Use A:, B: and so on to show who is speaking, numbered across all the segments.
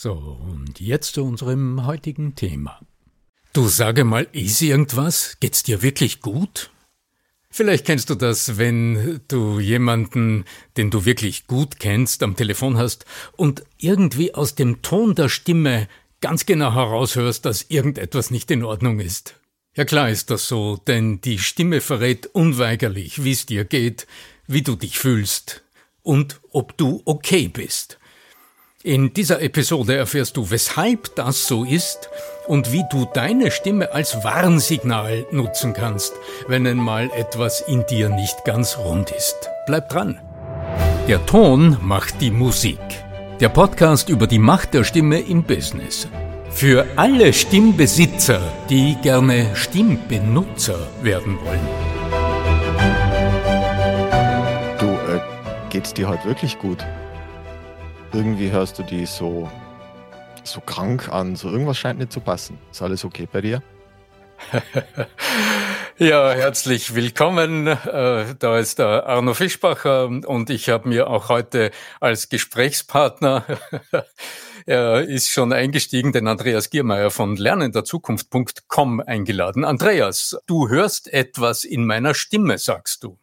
A: So, und jetzt zu unserem heutigen Thema. Du sage mal, ist irgendwas? Geht's dir wirklich gut? Vielleicht kennst du das, wenn du jemanden, den du wirklich gut kennst, am Telefon hast und irgendwie aus dem Ton der Stimme ganz genau heraushörst, dass irgendetwas nicht in Ordnung ist. Ja klar ist das so, denn die Stimme verrät unweigerlich, wie es dir geht, wie du dich fühlst und ob du okay bist. In dieser Episode erfährst du, weshalb das so ist und wie du deine Stimme als Warnsignal nutzen kannst, wenn einmal etwas in dir nicht ganz rund ist. Bleib dran. Der Ton macht die Musik. Der Podcast über die Macht der Stimme im Business. Für alle Stimmbesitzer, die gerne Stimmbenutzer werden wollen.
B: Du, äh, geht's dir heute wirklich gut? Irgendwie hörst du die so, so krank an, so irgendwas scheint nicht zu passen. Ist alles okay bei dir?
A: ja, herzlich willkommen. Äh, da ist der Arno Fischbacher und ich habe mir auch heute als Gesprächspartner Er ist schon eingestiegen, den Andreas Giermeier von lernenderzukunft.com eingeladen. Andreas, du hörst etwas in meiner Stimme, sagst du.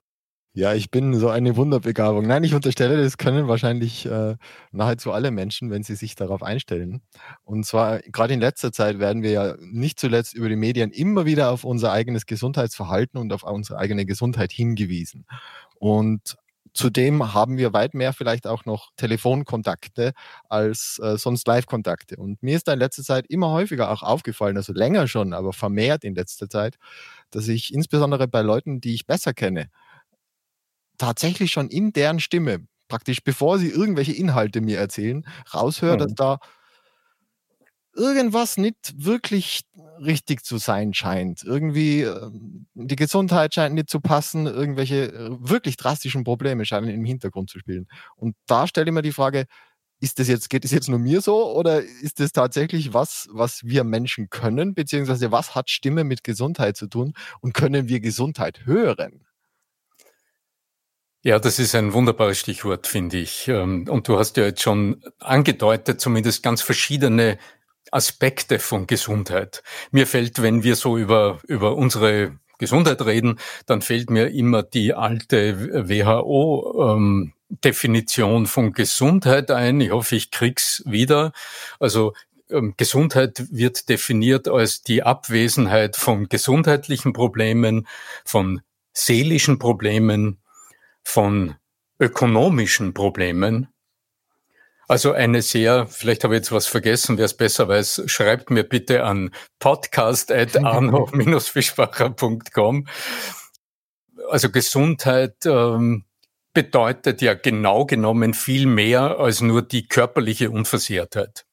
B: Ja, ich bin so eine Wunderbegabung. Nein, ich unterstelle, das können wahrscheinlich äh, nahezu alle Menschen, wenn sie sich darauf einstellen. Und zwar gerade in letzter Zeit werden wir ja nicht zuletzt über die Medien immer wieder auf unser eigenes Gesundheitsverhalten und auf unsere eigene Gesundheit hingewiesen. Und Zudem haben wir weit mehr vielleicht auch noch Telefonkontakte als äh, sonst Live-Kontakte. Und mir ist da in letzter Zeit immer häufiger auch aufgefallen, also länger schon, aber vermehrt in letzter Zeit, dass ich insbesondere bei Leuten, die ich besser kenne, tatsächlich schon in deren Stimme, praktisch bevor sie irgendwelche Inhalte mir erzählen, raushöre, mhm. dass da irgendwas nicht wirklich richtig zu sein scheint. Irgendwie äh, die Gesundheit scheint nicht zu passen, irgendwelche äh, wirklich drastischen Probleme scheinen im Hintergrund zu spielen. Und da stelle ich mir die Frage, ist das jetzt, geht es jetzt nur mir so oder ist das tatsächlich was, was wir Menschen können, beziehungsweise was hat Stimme mit Gesundheit zu tun und können wir Gesundheit hören?
A: Ja, das ist ein wunderbares Stichwort, finde ich. Ähm, und du hast ja jetzt schon angedeutet, zumindest ganz verschiedene Aspekte von Gesundheit. Mir fällt, wenn wir so über, über unsere Gesundheit reden, dann fällt mir immer die alte WHO-Definition ähm, von Gesundheit ein. Ich hoffe, ich krieg's wieder. Also ähm, Gesundheit wird definiert als die Abwesenheit von gesundheitlichen Problemen, von seelischen Problemen, von ökonomischen Problemen also eine sehr, vielleicht habe ich jetzt was vergessen, wer es besser weiß, schreibt mir bitte an podcast.arno-fischbacher.com. Also Gesundheit ähm, bedeutet ja genau genommen viel mehr als nur die körperliche Unversehrtheit.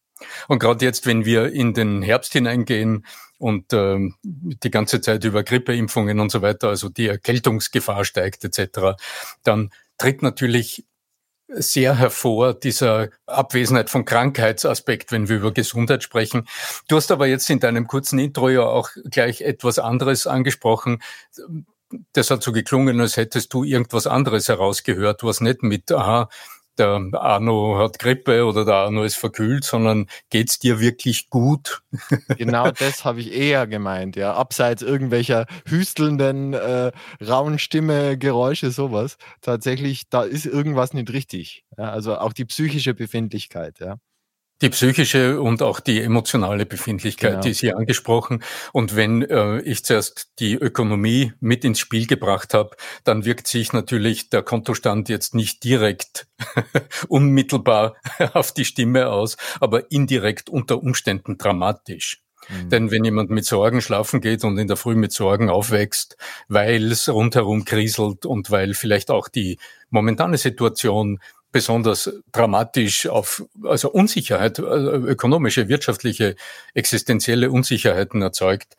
A: Und gerade jetzt, wenn wir in den Herbst hineingehen und ähm, die ganze Zeit über Grippeimpfungen und so weiter, also die Erkältungsgefahr steigt etc., dann tritt natürlich sehr hervor, dieser Abwesenheit von Krankheitsaspekt, wenn wir über Gesundheit sprechen. Du hast aber jetzt in deinem kurzen Intro ja auch gleich etwas anderes angesprochen. Das hat so geklungen, als hättest du irgendwas anderes herausgehört, was nicht mit, aha, der Arno hat Grippe oder der Arno ist verkühlt, sondern geht's dir wirklich gut?
B: Genau das habe ich eher gemeint, ja. Abseits irgendwelcher hüstelnden, äh, rauen Stimme, Geräusche, sowas. Tatsächlich, da ist irgendwas nicht richtig. Ja, also auch die psychische Befindlichkeit, ja.
A: Die psychische und auch die emotionale Befindlichkeit, genau. die ist hier angesprochen. Und wenn äh, ich zuerst die Ökonomie mit ins Spiel gebracht habe, dann wirkt sich natürlich der Kontostand jetzt nicht direkt unmittelbar auf die Stimme aus, aber indirekt unter Umständen dramatisch. Mhm. Denn wenn jemand mit Sorgen schlafen geht und in der Früh mit Sorgen aufwächst, weil es rundherum kriselt und weil vielleicht auch die momentane Situation besonders dramatisch auf also Unsicherheit, also ökonomische, wirtschaftliche, existenzielle Unsicherheiten erzeugt.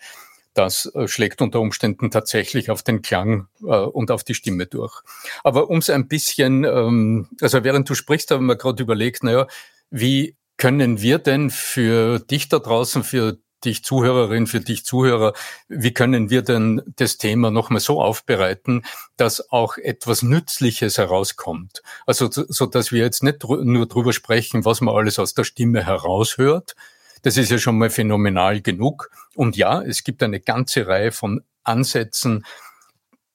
A: Das äh, schlägt unter Umständen tatsächlich auf den Klang äh, und auf die Stimme durch. Aber um es ein bisschen, ähm, also während du sprichst, haben wir gerade überlegt, naja, wie können wir denn für dich da draußen, für dich Zuhörerin, für dich Zuhörer, wie können wir denn das Thema nochmal so aufbereiten, dass auch etwas Nützliches herauskommt? Also so, dass wir jetzt nicht nur drüber sprechen, was man alles aus der Stimme heraushört. Das ist ja schon mal phänomenal genug. Und ja, es gibt eine ganze Reihe von Ansätzen,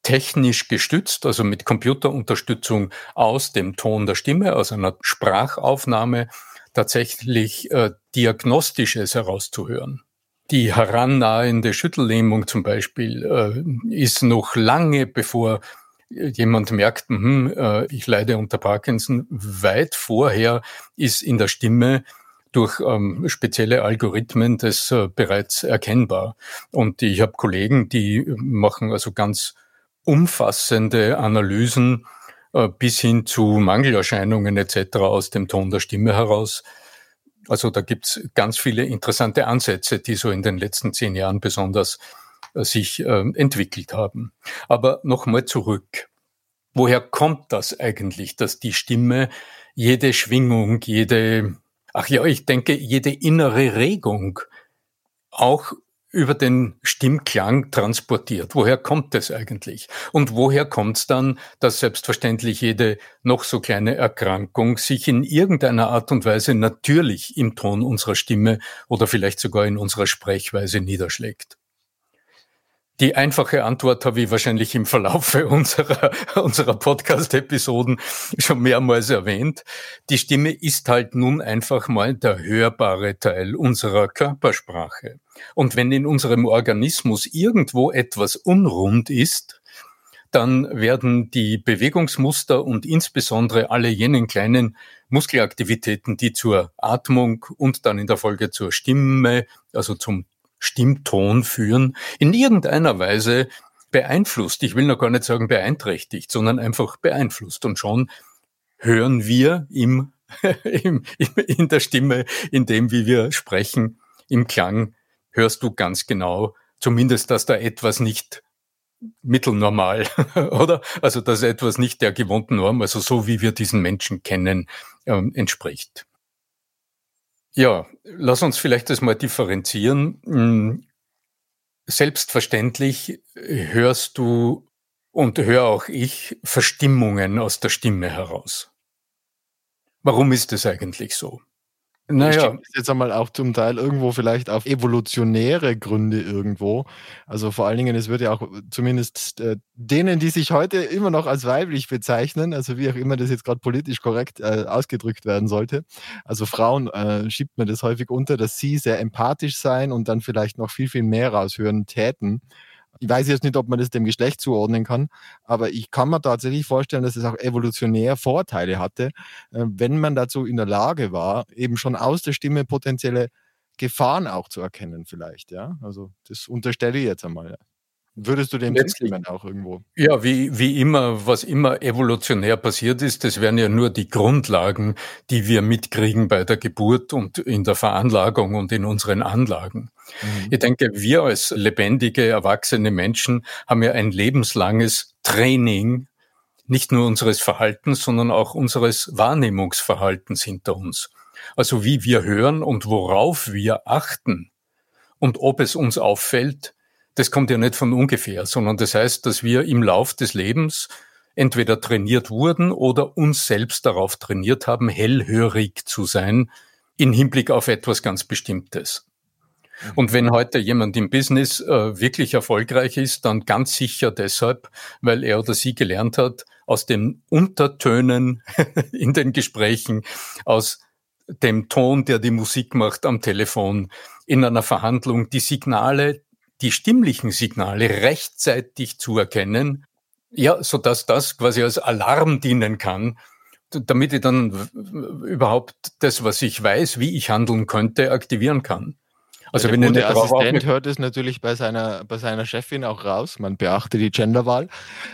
A: technisch gestützt, also mit Computerunterstützung aus dem Ton der Stimme, aus einer Sprachaufnahme, tatsächlich äh, Diagnostisches herauszuhören. Die herannahende Schüttellähmung zum Beispiel äh, ist noch lange bevor jemand merkt, hm, äh, ich leide unter Parkinson, weit vorher ist in der Stimme durch ähm, spezielle Algorithmen das äh, bereits erkennbar. Und ich habe Kollegen, die machen also ganz umfassende Analysen äh, bis hin zu Mangelerscheinungen etc. aus dem Ton der Stimme heraus also da gibt's ganz viele interessante Ansätze, die so in den letzten zehn Jahren besonders äh, sich äh, entwickelt haben. Aber nochmal zurück. Woher kommt das eigentlich, dass die Stimme jede Schwingung, jede, ach ja, ich denke, jede innere Regung auch über den Stimmklang transportiert. Woher kommt es eigentlich? Und woher kommt es dann, dass selbstverständlich jede noch so kleine Erkrankung sich in irgendeiner Art und Weise natürlich im Ton unserer Stimme oder vielleicht sogar in unserer Sprechweise niederschlägt? Die einfache Antwort habe ich wahrscheinlich im Verlaufe unserer, unserer Podcast-Episoden schon mehrmals erwähnt. Die Stimme ist halt nun einfach mal der hörbare Teil unserer Körpersprache. Und wenn in unserem Organismus irgendwo etwas unrund ist, dann werden die Bewegungsmuster und insbesondere alle jenen kleinen Muskelaktivitäten, die zur Atmung und dann in der Folge zur Stimme, also zum Stimmton führen, in irgendeiner Weise beeinflusst. Ich will noch gar nicht sagen beeinträchtigt, sondern einfach beeinflusst. Und schon hören wir im, im, in der Stimme, in dem, wie wir sprechen, im Klang, hörst du ganz genau, zumindest, dass da etwas nicht mittelnormal, oder? Also, dass etwas nicht der gewohnten Norm, also so wie wir diesen Menschen kennen, ähm, entspricht. Ja, lass uns vielleicht das mal differenzieren. Hm, selbstverständlich hörst du und höre auch ich Verstimmungen aus der Stimme heraus. Warum ist es eigentlich so?
B: Naja. Ich jetzt einmal auch zum Teil irgendwo vielleicht auf evolutionäre Gründe irgendwo. Also vor allen Dingen, es wird ja auch zumindest äh, denen, die sich heute immer noch als weiblich bezeichnen, also wie auch immer das jetzt gerade politisch korrekt äh, ausgedrückt werden sollte. Also Frauen äh, schiebt man das häufig unter, dass sie sehr empathisch sein und dann vielleicht noch viel, viel mehr raushören täten. Ich weiß jetzt nicht, ob man das dem Geschlecht zuordnen kann, aber ich kann mir tatsächlich vorstellen, dass es auch evolutionär Vorteile hatte, äh, wenn man dazu in der Lage war, eben schon aus der Stimme potenzielle Gefahren auch zu erkennen, vielleicht. Ja, also das unterstelle ich jetzt einmal. Würdest du dem zustimmen auch irgendwo?
A: Ja, wie, wie immer, was immer evolutionär passiert ist, das wären ja nur die Grundlagen, die wir mitkriegen bei der Geburt und in der Veranlagung und in unseren Anlagen. Mhm. Ich denke, wir als lebendige, erwachsene Menschen haben ja ein lebenslanges Training, nicht nur unseres Verhaltens, sondern auch unseres Wahrnehmungsverhaltens hinter uns. Also wie wir hören und worauf wir achten und ob es uns auffällt, das kommt ja nicht von ungefähr, sondern das heißt, dass wir im Lauf des Lebens entweder trainiert wurden oder uns selbst darauf trainiert haben, hellhörig zu sein in Hinblick auf etwas ganz Bestimmtes. Und wenn heute jemand im Business äh, wirklich erfolgreich ist, dann ganz sicher deshalb, weil er oder sie gelernt hat, aus den Untertönen in den Gesprächen, aus dem Ton, der die Musik macht am Telefon, in einer Verhandlung, die Signale, die stimmlichen Signale rechtzeitig zu erkennen, ja, so dass das quasi als Alarm dienen kann, damit ich dann überhaupt das, was ich weiß, wie ich handeln könnte, aktivieren kann.
B: Also wenn der Assistent hört es natürlich bei seiner, bei seiner Chefin auch raus, man beachte die Genderwahl,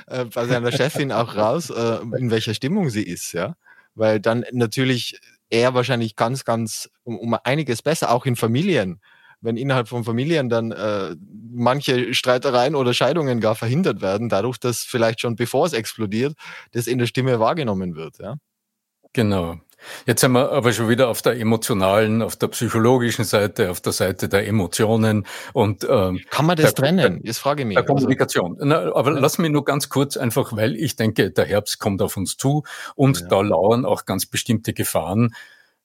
B: äh, bei seiner Chefin auch raus, äh, in welcher Stimmung sie ist, ja. Weil dann natürlich er wahrscheinlich ganz, ganz um, um einiges besser, auch in Familien, wenn innerhalb von Familien dann äh, manche Streitereien oder Scheidungen gar verhindert werden, dadurch, dass vielleicht schon bevor es explodiert, das in der Stimme wahrgenommen wird. Ja?
A: Genau. Jetzt sind wir aber schon wieder auf der emotionalen, auf der psychologischen Seite, auf der Seite der Emotionen und
B: ähm, kann man das der, trennen? Jetzt frage ich mich.
A: Der Kommunikation. Na, aber ja. lass mich nur ganz kurz einfach, weil ich denke, der Herbst kommt auf uns zu und ja. da lauern auch ganz bestimmte Gefahren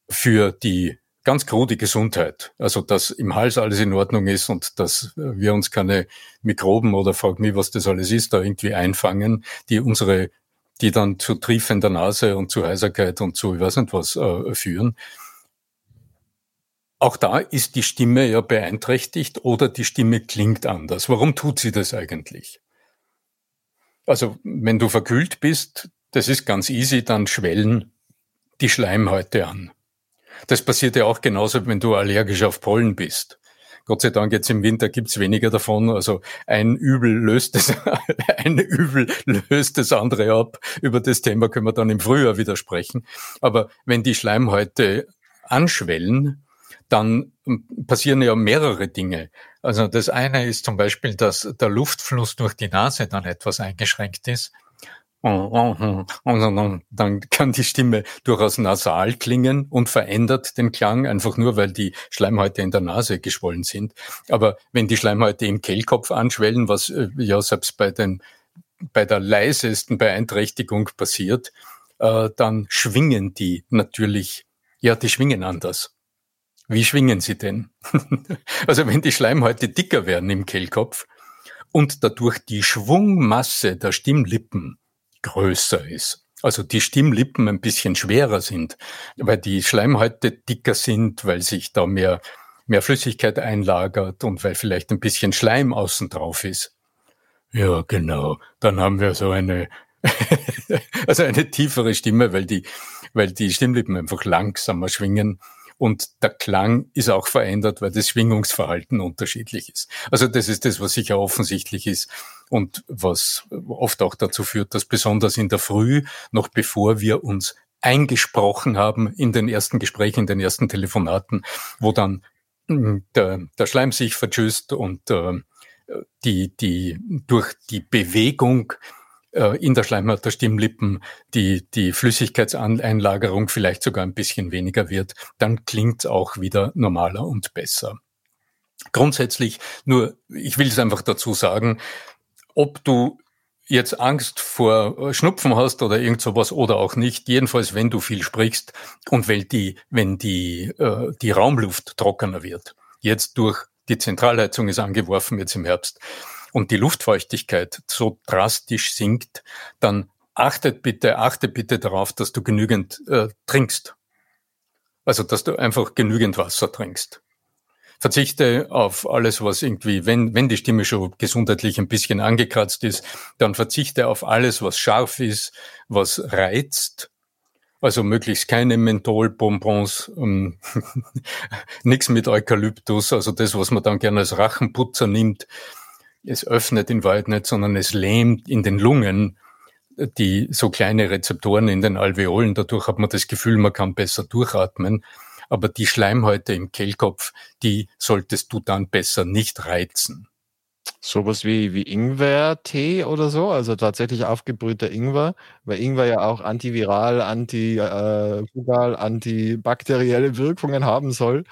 A: für die ganz krude Gesundheit. Also, dass im Hals alles in Ordnung ist und dass wir uns keine Mikroben oder frag mich, was das alles ist, da irgendwie einfangen, die unsere, die dann zu triefender Nase und zu Heiserkeit und zu, ich weiß nicht was, äh, führen. Auch da ist die Stimme ja beeinträchtigt oder die Stimme klingt anders. Warum tut sie das eigentlich? Also, wenn du verkühlt bist, das ist ganz easy, dann schwellen die Schleimhäute an. Das passiert ja auch genauso, wenn du allergisch auf Pollen bist. Gott sei Dank jetzt im Winter gibt's weniger davon. Also ein Übel löst das, ein Übel löst das andere ab. Über das Thema können wir dann im Frühjahr wieder sprechen. Aber wenn die Schleimhäute anschwellen, dann passieren ja mehrere Dinge. Also das eine ist zum Beispiel, dass der Luftfluss durch die Nase dann etwas eingeschränkt ist. Und dann, dann kann die Stimme durchaus nasal klingen und verändert den Klang, einfach nur weil die Schleimhäute in der Nase geschwollen sind. Aber wenn die Schleimhäute im Kehlkopf anschwellen, was äh, ja selbst bei, den, bei der leisesten Beeinträchtigung passiert, äh, dann schwingen die natürlich, ja, die schwingen anders. Wie schwingen sie denn? also wenn die Schleimhäute dicker werden im Kehlkopf und dadurch die Schwungmasse der Stimmlippen größer ist. Also die Stimmlippen ein bisschen schwerer sind, weil die Schleimhäute dicker sind, weil sich da mehr, mehr Flüssigkeit einlagert und weil vielleicht ein bisschen Schleim außen drauf ist. Ja, genau. Dann haben wir so eine, also eine tiefere Stimme, weil die, weil die Stimmlippen einfach langsamer schwingen und der Klang ist auch verändert, weil das Schwingungsverhalten unterschiedlich ist. Also das ist das, was sicher offensichtlich ist und was oft auch dazu führt, dass besonders in der Früh, noch bevor wir uns eingesprochen haben in den ersten Gesprächen, in den ersten Telefonaten, wo dann hm, der, der Schleim sich vertschüsst und äh, die, die durch die Bewegung äh, in der Schleimhaut der Stimmlippen die, die Flüssigkeitseinlagerung vielleicht sogar ein bisschen weniger wird, dann klingt es auch wieder normaler und besser. Grundsätzlich nur, ich will es einfach dazu sagen, ob du jetzt Angst vor Schnupfen hast oder irgend sowas oder auch nicht, jedenfalls wenn du viel sprichst und weil die, wenn die, äh, die Raumluft trockener wird. Jetzt durch die Zentralheizung ist angeworfen jetzt im Herbst und die Luftfeuchtigkeit so drastisch sinkt, dann achtet bitte, achte bitte darauf, dass du genügend äh, trinkst. Also, dass du einfach genügend Wasser trinkst. Verzichte auf alles, was irgendwie, wenn, wenn die Stimme schon gesundheitlich ein bisschen angekratzt ist, dann verzichte auf alles, was scharf ist, was reizt. Also möglichst keine Mentholbonbons, ähm, nichts mit Eukalyptus, also das, was man dann gerne als Rachenputzer nimmt es öffnet in Wahrheit nicht, sondern es lähmt in den Lungen die so kleine Rezeptoren in den Alveolen. Dadurch hat man das Gefühl, man kann besser durchatmen. Aber die Schleimhäute im Kehlkopf, die solltest du dann besser nicht reizen.
B: Sowas wie, wie Ingwer-Tee oder so, also tatsächlich aufgebrühter Ingwer, weil Ingwer ja auch antiviral, antifungal, äh, antibakterielle Wirkungen haben soll.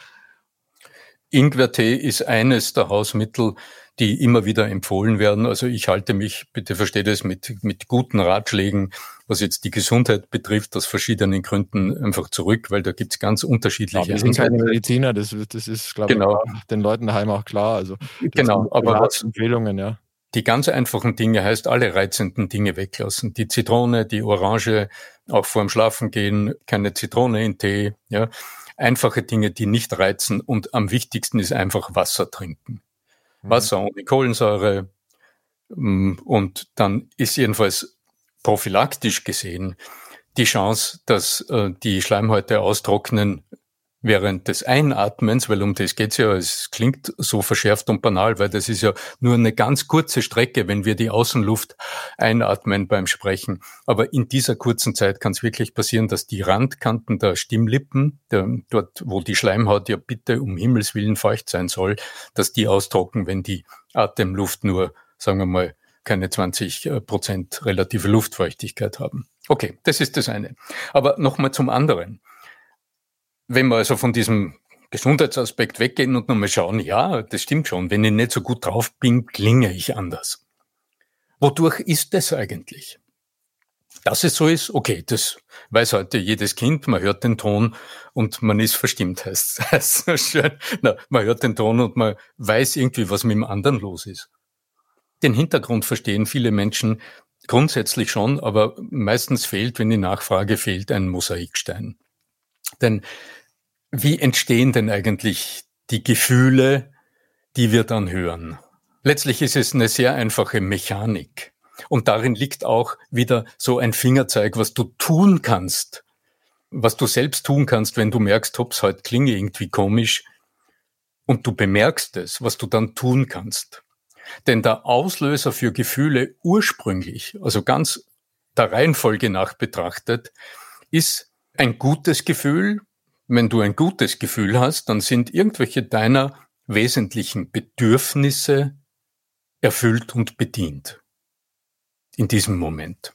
A: Ingwertee ist eines der Hausmittel, die immer wieder empfohlen werden. Also ich halte mich, bitte versteht es, mit, mit guten Ratschlägen, was jetzt die Gesundheit betrifft, aus verschiedenen Gründen einfach zurück, weil da gibt's ganz unterschiedliche. Ja,
B: wir sind keine Mediziner, das, das ist, glaube genau. ich, den Leuten daheim auch klar. Also
A: genau, aber was,
B: Empfehlungen, ja.
A: Die ganz einfachen Dinge heißt alle reizenden Dinge weglassen. Die Zitrone, die Orange, auch vorm Schlafen gehen, keine Zitrone in Tee, ja. Einfache Dinge, die nicht reizen und am wichtigsten ist einfach Wasser trinken. Mhm. Wasser ohne Kohlensäure. Mm, und dann ist jedenfalls prophylaktisch gesehen die Chance, dass äh, die Schleimhäute austrocknen, während des Einatmens, weil um das geht's ja, es klingt so verschärft und banal, weil das ist ja nur eine ganz kurze Strecke, wenn wir die Außenluft einatmen beim Sprechen. Aber in dieser kurzen Zeit kann es wirklich passieren, dass die Randkanten der Stimmlippen, der, dort wo die Schleimhaut ja bitte um Himmels willen feucht sein soll, dass die austrocknen, wenn die Atemluft nur, sagen wir mal, keine 20 äh, Prozent relative Luftfeuchtigkeit haben. Okay, das ist das eine. Aber nochmal zum anderen. Wenn wir also von diesem Gesundheitsaspekt weggehen und nochmal schauen, ja, das stimmt schon, wenn ich nicht so gut drauf bin, klinge ich anders. Wodurch ist das eigentlich? Dass es so ist, okay, das weiß heute jedes Kind, man hört den Ton und man ist verstimmt, heißt es so schön. Na, man hört den Ton und man weiß irgendwie, was mit dem anderen los ist. Den Hintergrund verstehen viele Menschen grundsätzlich schon, aber meistens fehlt, wenn die Nachfrage fehlt, ein Mosaikstein. Denn wie entstehen denn eigentlich die Gefühle, die wir dann hören? Letztlich ist es eine sehr einfache Mechanik. Und darin liegt auch wieder so ein Fingerzeig, was du tun kannst, was du selbst tun kannst, wenn du merkst, hops, heute klinge irgendwie komisch. Und du bemerkst es, was du dann tun kannst. Denn der Auslöser für Gefühle ursprünglich, also ganz der Reihenfolge nach betrachtet, ist ein gutes Gefühl, wenn du ein gutes Gefühl hast, dann sind irgendwelche deiner wesentlichen Bedürfnisse erfüllt und bedient. In diesem Moment.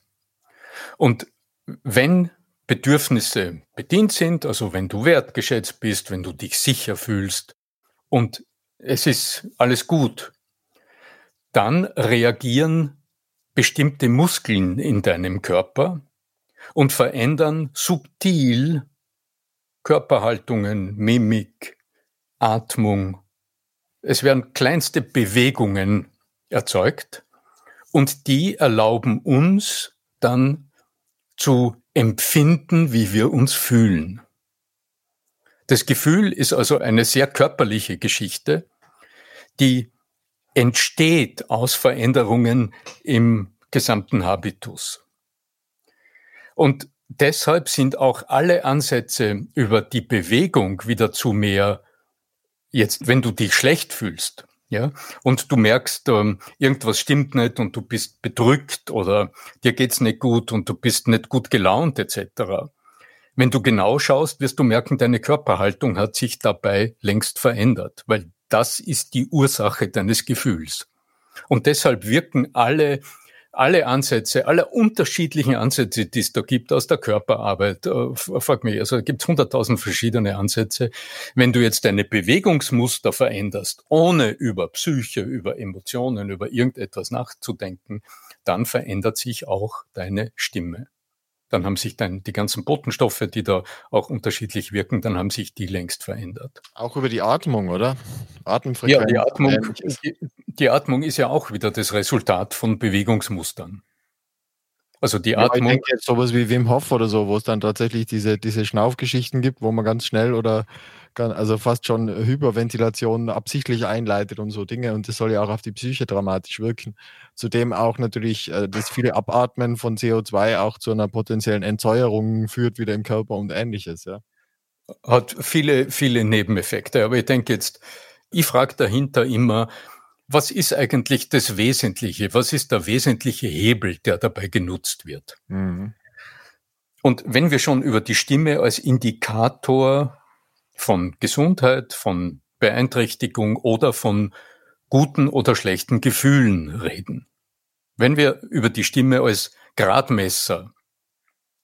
A: Und wenn Bedürfnisse bedient sind, also wenn du wertgeschätzt bist, wenn du dich sicher fühlst und es ist alles gut, dann reagieren bestimmte Muskeln in deinem Körper und verändern subtil Körperhaltungen, Mimik, Atmung. Es werden kleinste Bewegungen erzeugt und die erlauben uns dann zu empfinden, wie wir uns fühlen. Das Gefühl ist also eine sehr körperliche Geschichte, die entsteht aus Veränderungen im gesamten Habitus. Und deshalb sind auch alle Ansätze über die Bewegung wieder zu mehr, jetzt, wenn du dich schlecht fühlst, ja, und du merkst, ähm, irgendwas stimmt nicht und du bist bedrückt oder dir geht's nicht gut und du bist nicht gut gelaunt etc. Wenn du genau schaust, wirst du merken, deine Körperhaltung hat sich dabei längst verändert, weil das ist die Ursache deines Gefühls. Und deshalb wirken alle alle Ansätze, alle unterschiedlichen Ansätze, die es da gibt aus der Körperarbeit, äh, frag mich, also gibt es hunderttausend verschiedene Ansätze. Wenn du jetzt deine Bewegungsmuster veränderst, ohne über Psyche, über Emotionen, über irgendetwas nachzudenken, dann verändert sich auch deine Stimme dann haben sich dann die ganzen Botenstoffe, die da auch unterschiedlich wirken, dann haben sich die längst verändert.
B: Auch über die Atmung, oder?
A: Atemfrequenz. Ja, die Atmung, die, Atmung ist ja auch wieder das Resultat von Bewegungsmustern.
B: Also die Atmung. Ja, ich denke jetzt sowas wie Wim Hof oder so, wo es dann tatsächlich diese, diese Schnaufgeschichten gibt, wo man ganz schnell oder also fast schon Hyperventilation absichtlich einleitet und so Dinge. Und das soll ja auch auf die Psyche dramatisch wirken. Zudem auch natürlich äh, das viele Abatmen von CO2 auch zu einer potenziellen Entsäuerung führt wieder im Körper und ähnliches, ja.
A: Hat viele, viele Nebeneffekte. Aber ich denke jetzt, ich frage dahinter immer, was ist eigentlich das Wesentliche? Was ist der wesentliche Hebel, der dabei genutzt wird? Mhm. Und wenn wir schon über die Stimme als Indikator von Gesundheit, von Beeinträchtigung oder von guten oder schlechten Gefühlen reden. Wenn wir über die Stimme als Gradmesser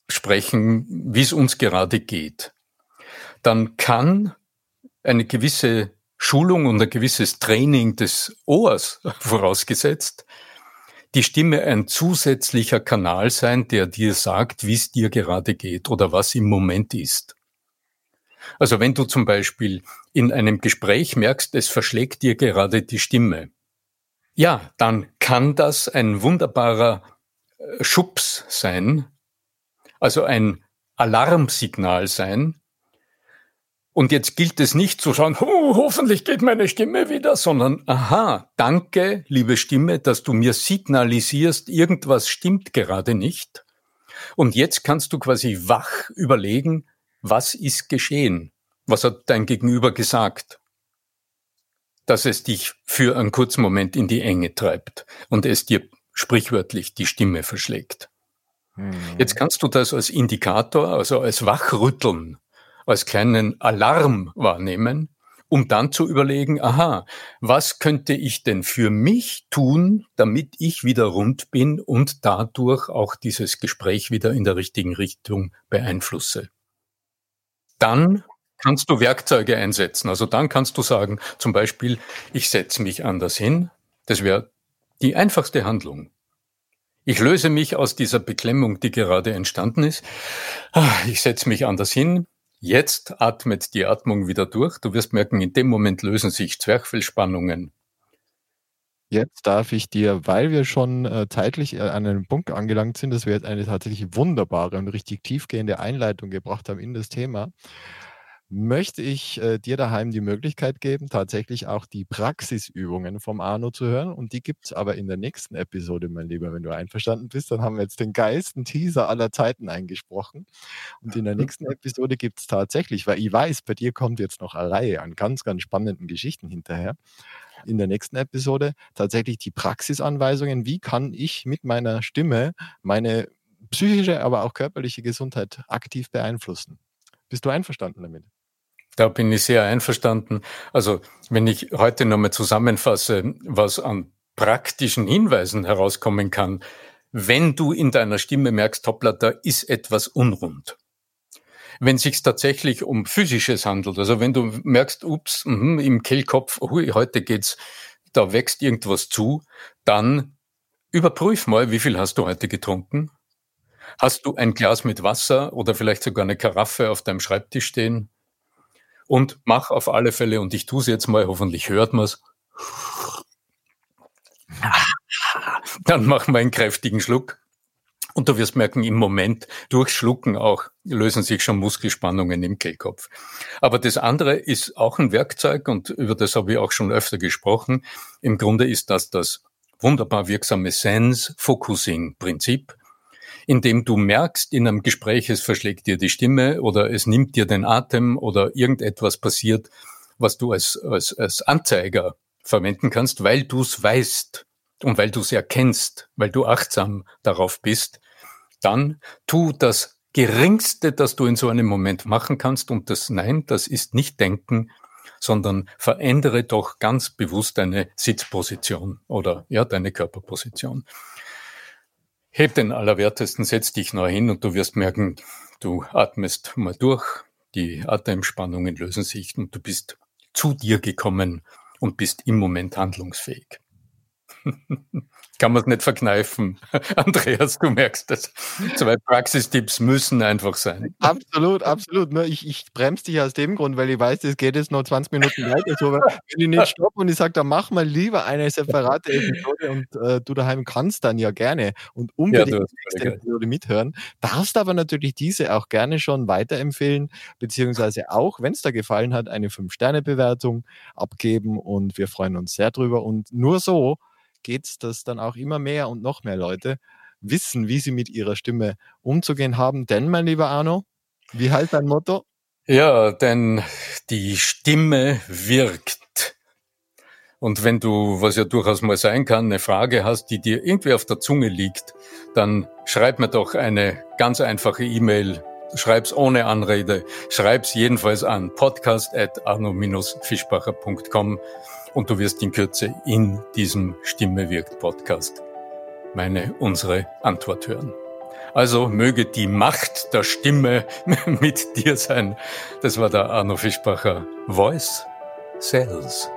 A: sprechen, wie es uns gerade geht, dann kann eine gewisse Schulung und ein gewisses Training des Ohrs vorausgesetzt, die Stimme ein zusätzlicher Kanal sein, der dir sagt, wie es dir gerade geht oder was im Moment ist. Also wenn du zum Beispiel in einem Gespräch merkst, es verschlägt dir gerade die Stimme, ja, dann kann das ein wunderbarer äh, Schubs sein, also ein Alarmsignal sein, und jetzt gilt es nicht zu sagen, oh, hoffentlich geht meine Stimme wieder, sondern, aha, danke, liebe Stimme, dass du mir signalisierst, irgendwas stimmt gerade nicht. Und jetzt kannst du quasi wach überlegen, was ist geschehen? Was hat dein Gegenüber gesagt? Dass es dich für einen kurzen Moment in die Enge treibt und es dir sprichwörtlich die Stimme verschlägt. Hm. Jetzt kannst du das als Indikator, also als Wachrütteln als kleinen Alarm wahrnehmen, um dann zu überlegen, aha, was könnte ich denn für mich tun, damit ich wieder rund bin und dadurch auch dieses Gespräch wieder in der richtigen Richtung beeinflusse. Dann kannst du Werkzeuge einsetzen. Also dann kannst du sagen, zum Beispiel, ich setze mich anders hin. Das wäre die einfachste Handlung. Ich löse mich aus dieser Beklemmung, die gerade entstanden ist. Ah, ich setze mich anders hin. Jetzt atmet die Atmung wieder durch. Du wirst merken, in dem Moment lösen sich Zwerchfellspannungen.
B: Jetzt darf ich dir, weil wir schon äh, zeitlich äh, an einem Punkt angelangt sind, dass wir jetzt eine tatsächlich wunderbare und richtig tiefgehende Einleitung gebracht haben in das Thema, möchte ich äh, dir daheim die Möglichkeit geben, tatsächlich auch die Praxisübungen vom Arno zu hören. Und die gibt es aber in der nächsten Episode, mein Lieber, wenn du einverstanden bist. Dann haben wir jetzt den geilsten Teaser aller Zeiten eingesprochen. Und in der nächsten Episode gibt es tatsächlich, weil ich weiß, bei dir kommt jetzt noch eine Reihe an ganz, ganz spannenden Geschichten hinterher. In der nächsten Episode tatsächlich die Praxisanweisungen. Wie kann ich mit meiner Stimme meine psychische, aber auch körperliche Gesundheit aktiv beeinflussen? Bist du einverstanden damit?
A: Da bin ich sehr einverstanden. Also wenn ich heute nochmal zusammenfasse, was an praktischen Hinweisen herauskommen kann, wenn du in deiner Stimme merkst, hoppla, da ist etwas unrund. Wenn sich tatsächlich um physisches handelt, also wenn du merkst, ups, mh, im Kehlkopf, hui, heute geht's, da wächst irgendwas zu, dann überprüf mal, wie viel hast du heute getrunken? Hast du ein Glas mit Wasser oder vielleicht sogar eine Karaffe auf deinem Schreibtisch stehen? Und mach auf alle Fälle, und ich tue es jetzt mal, hoffentlich hört man es. Dann mach mal einen kräftigen Schluck. Und du wirst merken, im Moment durch Schlucken auch lösen sich schon Muskelspannungen im Kehlkopf. Aber das andere ist auch ein Werkzeug und über das habe ich auch schon öfter gesprochen. Im Grunde ist das das wunderbar wirksame Sense-Focusing-Prinzip indem du merkst in einem Gespräch, es verschlägt dir die Stimme oder es nimmt dir den Atem oder irgendetwas passiert, was du als, als, als Anzeiger verwenden kannst, weil du es weißt und weil du es erkennst, weil du achtsam darauf bist, dann tu das Geringste, das du in so einem Moment machen kannst und das Nein, das ist nicht Denken, sondern verändere doch ganz bewusst deine Sitzposition oder ja, deine Körperposition. Heb den Allerwertesten, setz dich neu hin und du wirst merken, du atmest mal durch, die Atemspannungen lösen sich und du bist zu dir gekommen und bist im Moment handlungsfähig. Kann man es nicht verkneifen. Andreas, du merkst das. Zwei Praxistipps müssen einfach sein.
B: Absolut, absolut. Ich, ich bremse dich aus dem Grund, weil ich weiß, das geht jetzt noch 20 Minuten weiter. So, wenn ich nicht stoppe und ich sage, dann mach mal lieber eine separate Episode und äh, du daheim kannst dann ja gerne und unbedingt ja, die nächste Episode mithören. Darfst aber natürlich diese auch gerne schon weiterempfehlen, beziehungsweise auch, wenn es dir gefallen hat, eine 5-Sterne-Bewertung abgeben und wir freuen uns sehr drüber. Und nur so geht es, dass dann auch immer mehr und noch mehr Leute wissen, wie sie mit ihrer Stimme umzugehen haben. Denn, mein lieber Arno, wie heißt dein Motto?
A: Ja, denn die Stimme wirkt. Und wenn du, was ja durchaus mal sein kann, eine Frage hast, die dir irgendwie auf der Zunge liegt, dann schreib mir doch eine ganz einfache E-Mail. Schreib's ohne Anrede. Schreib's jedenfalls an podcast at arno-fischbacher.com und du wirst in Kürze in diesem Stimme wirkt Podcast meine, unsere Antwort hören. Also möge die Macht der Stimme mit dir sein. Das war der Arno Fischbacher Voice Cells